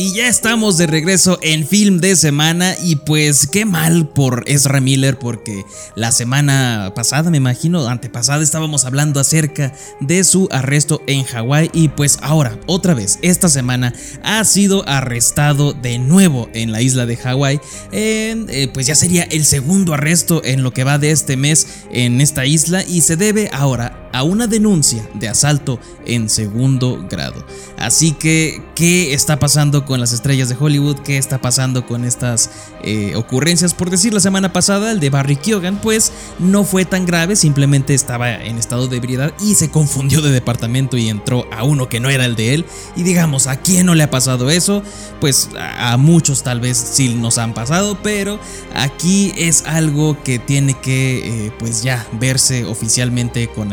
Y ya estamos de regreso en film de semana. Y pues qué mal por Ezra Miller porque la semana pasada, me imagino, antepasada estábamos hablando acerca de su arresto en Hawái. Y pues ahora, otra vez, esta semana ha sido arrestado de nuevo en la isla de Hawái. Eh, pues ya sería el segundo arresto en lo que va de este mes en esta isla. Y se debe ahora a una denuncia de asalto en segundo grado. Así que, ¿qué está pasando con las estrellas de Hollywood? ¿Qué está pasando con estas eh, ocurrencias? Por decir, la semana pasada el de Barry Keoghan, pues no fue tan grave, simplemente estaba en estado de ebriedad y se confundió de departamento y entró a uno que no era el de él. Y digamos, ¿a quién no le ha pasado eso? Pues a, muchos tal vez sí nos han pasado, pero aquí es algo que tiene que, eh, pues ya, verse oficialmente con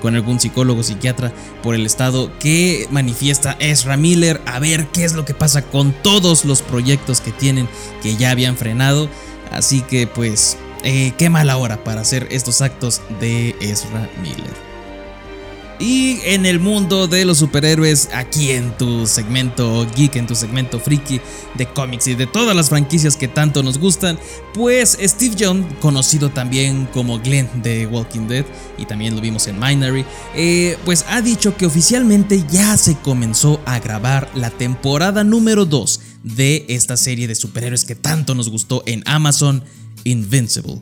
con algún psicólogo, psiquiatra por el estado que manifiesta Ezra Miller, a ver qué es lo que pasa con todos los proyectos que tienen que ya habían frenado. Así que pues, eh, qué mala hora para hacer estos actos de Ezra Miller. Y en el mundo de los superhéroes, aquí en tu segmento geek, en tu segmento friki de cómics y de todas las franquicias que tanto nos gustan, pues Steve Young, conocido también como Glenn de Walking Dead, y también lo vimos en Minery, eh, pues ha dicho que oficialmente ya se comenzó a grabar la temporada número 2 de esta serie de superhéroes que tanto nos gustó en Amazon, Invincible.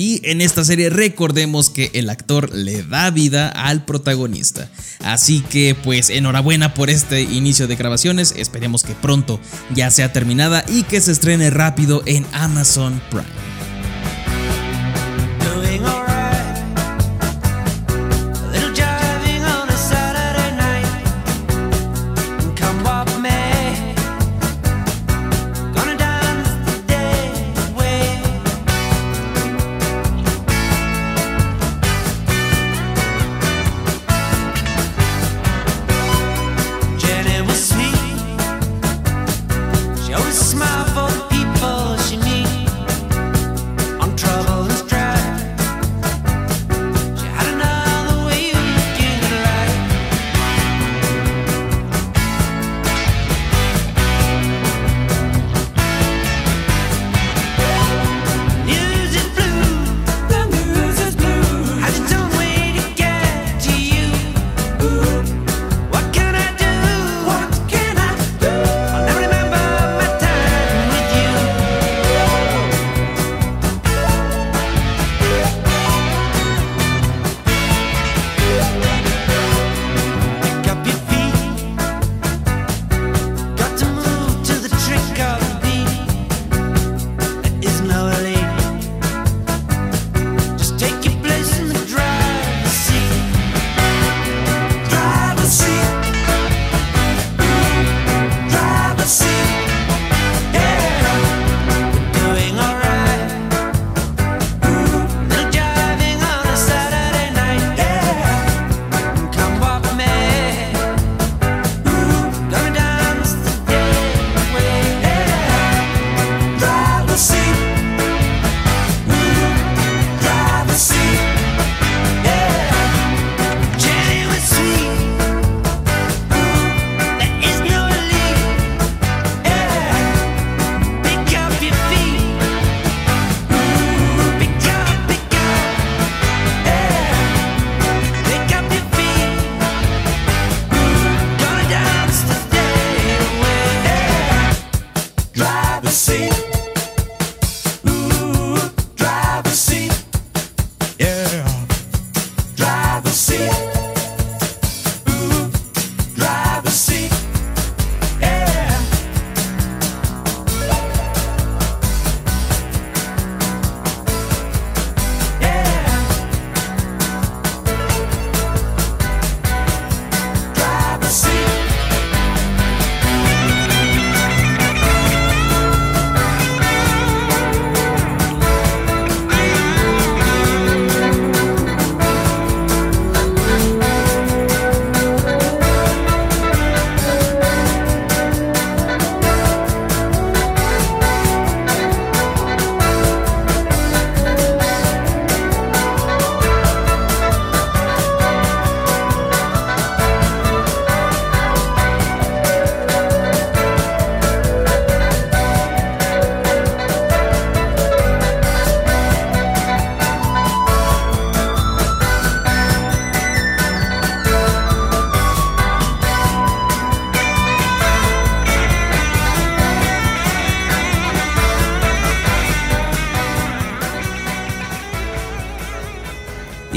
Y en esta serie recordemos que el actor le da vida al protagonista. Así que pues enhorabuena por este inicio de grabaciones, esperemos que pronto ya sea terminada y que se estrene rápido en Amazon Prime.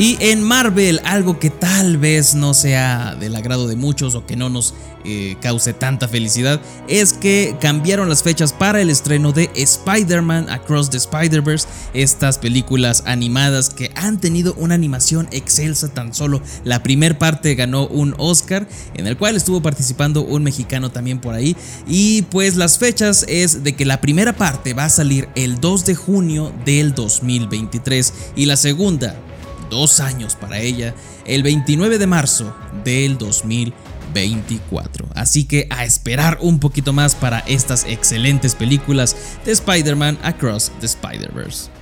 Y en Marvel, algo que tal vez no sea del agrado de muchos o que no nos eh, cause tanta felicidad, es que cambiaron las fechas para el estreno de Spider-Man Across the Spider-Verse, estas películas animadas que han tenido una animación excelsa, tan solo la primera parte ganó un Oscar, en el cual estuvo participando un mexicano también por ahí, y pues las fechas es de que la primera parte va a salir el 2 de junio del 2023 y la segunda dos años para ella, el 29 de marzo del 2024. Así que a esperar un poquito más para estas excelentes películas de Spider-Man Across the Spider-Verse.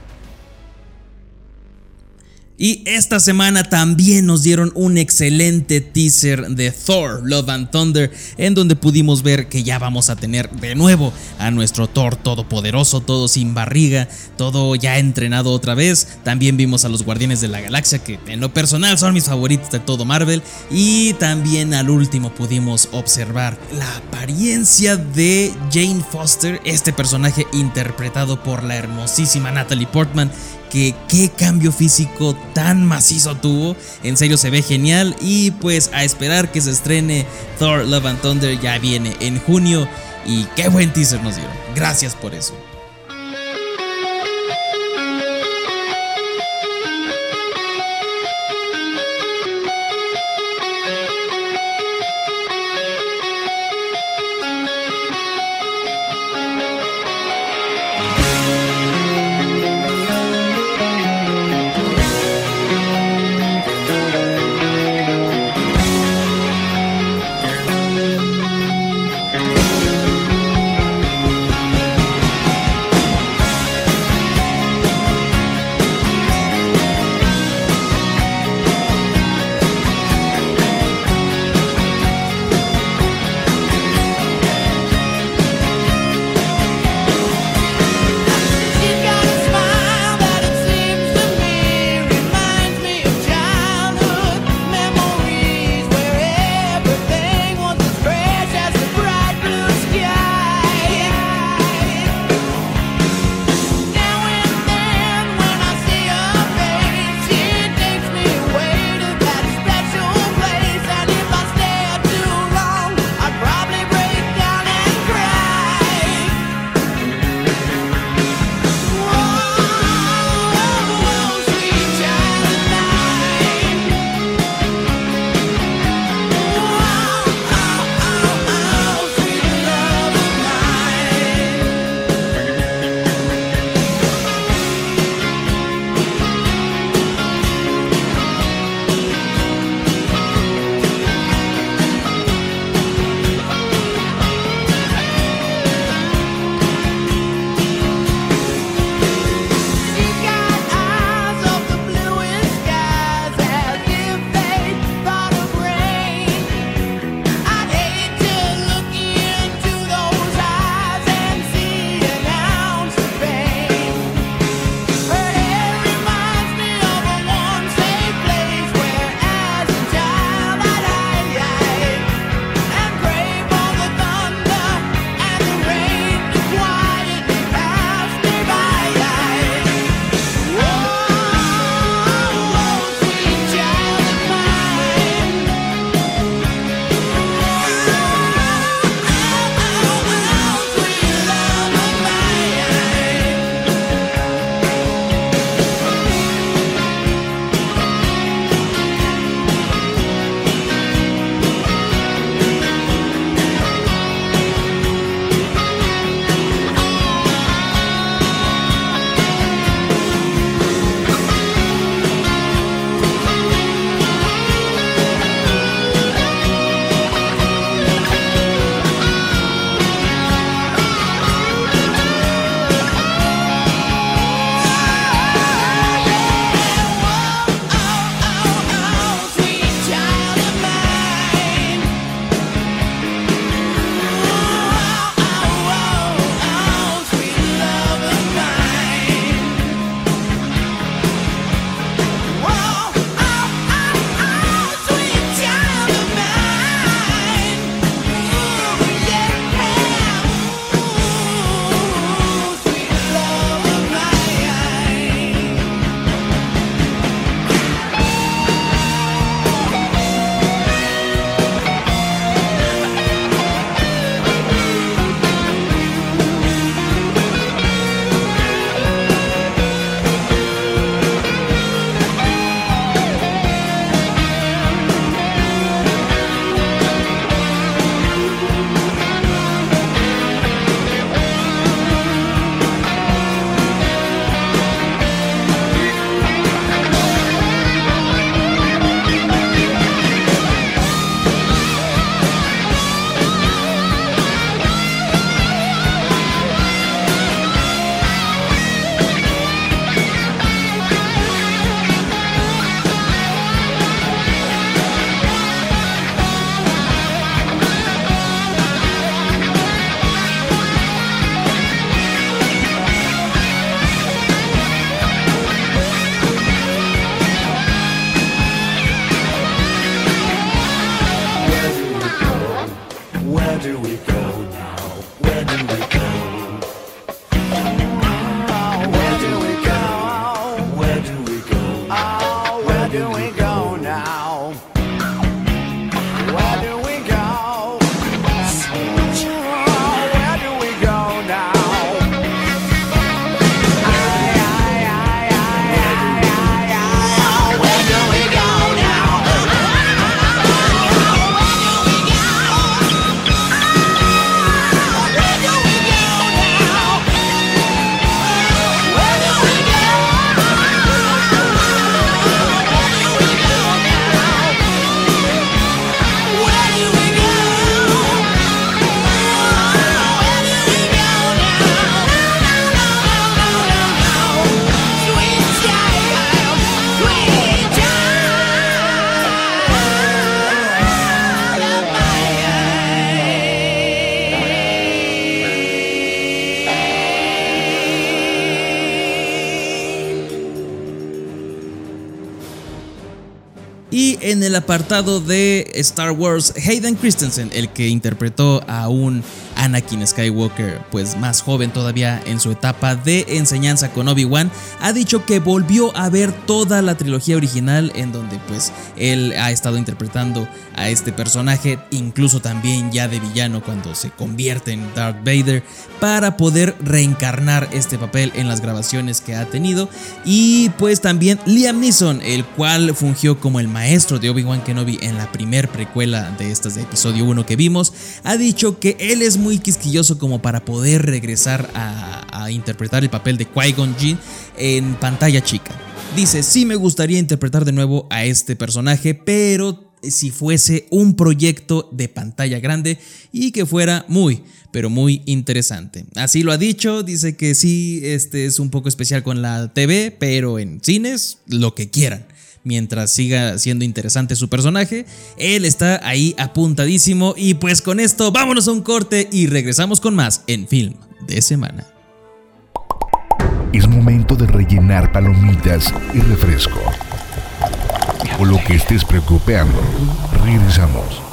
Y esta semana también nos dieron un excelente teaser de Thor, Love and Thunder, en donde pudimos ver que ya vamos a tener de nuevo a nuestro Thor todopoderoso, todo sin barriga, todo ya entrenado otra vez. También vimos a los Guardianes de la Galaxia, que en lo personal son mis favoritos de todo Marvel. Y también al último pudimos observar la apariencia de Jane Foster, este personaje interpretado por la hermosísima Natalie Portman que qué cambio físico tan macizo tuvo. En serio se ve genial y pues a esperar que se estrene Thor Love and Thunder ya viene en junio y qué buen teaser nos dio. Gracias por eso. Y en el apartado de Star Wars, Hayden Christensen, el que interpretó a un Anakin Skywalker, pues más joven todavía en su etapa de enseñanza con Obi-Wan, ha dicho que volvió a ver toda la trilogía original en donde pues él ha estado interpretando a este personaje, incluso también ya de villano cuando se convierte en Darth Vader, para poder reencarnar este papel en las grabaciones que ha tenido. Y pues también Liam Neeson, el cual fungió como el maestro de Obi-Wan Kenobi en la primer precuela de estas de episodio 1 que vimos, ha dicho que él es muy quisquilloso como para poder regresar a, interpretar el papel de Qui-Gon Jinn en pantalla chica. Dice, sí me gustaría interpretar de nuevo a este personaje, pero si fuese un proyecto de pantalla grande y que fuera muy, pero muy interesante. Así lo ha dicho, dice que sí, este es un poco especial con la TV, pero en cines, lo que quieran mientras siga siendo interesante su personaje. Él está ahí apuntadísimo y pues con esto vámonos a un corte y regresamos con más en Film de Semana. Es momento de rellenar palomitas y refresco. O lo que estés preocupando, regresamos.